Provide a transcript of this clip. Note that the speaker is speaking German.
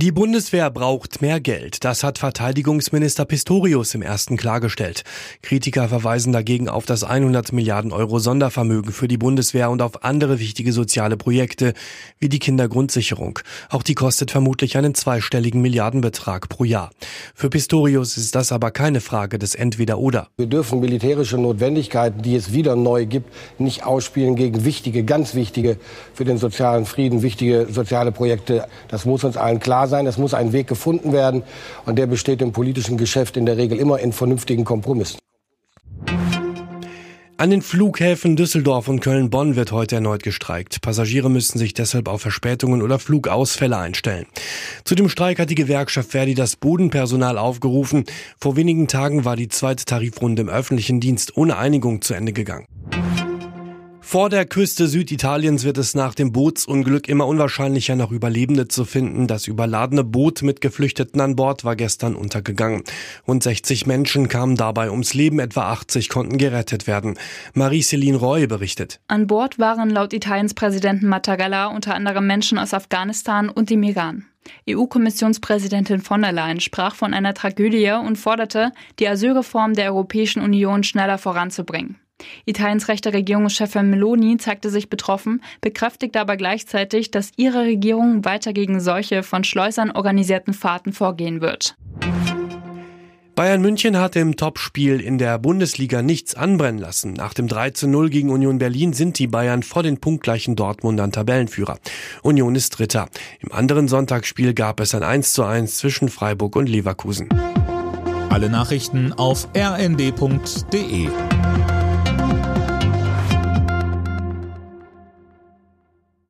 Die Bundeswehr braucht mehr Geld. Das hat Verteidigungsminister Pistorius im ersten klargestellt. Kritiker verweisen dagegen auf das 100 Milliarden Euro Sondervermögen für die Bundeswehr und auf andere wichtige soziale Projekte wie die Kindergrundsicherung. Auch die kostet vermutlich einen zweistelligen Milliardenbetrag pro Jahr. Für Pistorius ist das aber keine Frage des Entweder-Oder. Wir dürfen militärische Notwendigkeiten, die es wieder neu gibt, nicht ausspielen gegen wichtige, ganz wichtige für den sozialen Frieden, wichtige soziale Projekte. Das muss uns allen klar sein. Es muss ein Weg gefunden werden. Und der besteht im politischen Geschäft in der Regel immer in vernünftigen Kompromissen. An den Flughäfen Düsseldorf und Köln-Bonn wird heute erneut gestreikt. Passagiere müssen sich deshalb auf Verspätungen oder Flugausfälle einstellen. Zu dem Streik hat die Gewerkschaft Verdi das Bodenpersonal aufgerufen. Vor wenigen Tagen war die zweite Tarifrunde im öffentlichen Dienst ohne Einigung zu Ende gegangen. Vor der Küste Süditaliens wird es nach dem Bootsunglück immer unwahrscheinlicher, noch Überlebende zu finden. Das überladene Boot mit Geflüchteten an Bord war gestern untergegangen. Rund 60 Menschen kamen dabei ums Leben, etwa 80 konnten gerettet werden. Marie-Céline Roy berichtet. An Bord waren laut Italiens Präsidenten Mattarella unter anderem Menschen aus Afghanistan und dem Iran. EU-Kommissionspräsidentin von der Leyen sprach von einer Tragödie und forderte, die Asylreform der Europäischen Union schneller voranzubringen. Italiens rechte Regierungschefin Meloni zeigte sich betroffen, bekräftigte aber gleichzeitig, dass ihre Regierung weiter gegen solche von Schleusern organisierten Fahrten vorgehen wird. Bayern München hat im Topspiel in der Bundesliga nichts anbrennen lassen. Nach dem 3 zu 0 gegen Union Berlin sind die Bayern vor den punktgleichen Dortmundern Tabellenführer. Union ist Dritter. Im anderen Sonntagsspiel gab es ein 1 zu 1 zwischen Freiburg und Leverkusen. Alle Nachrichten auf rnd.de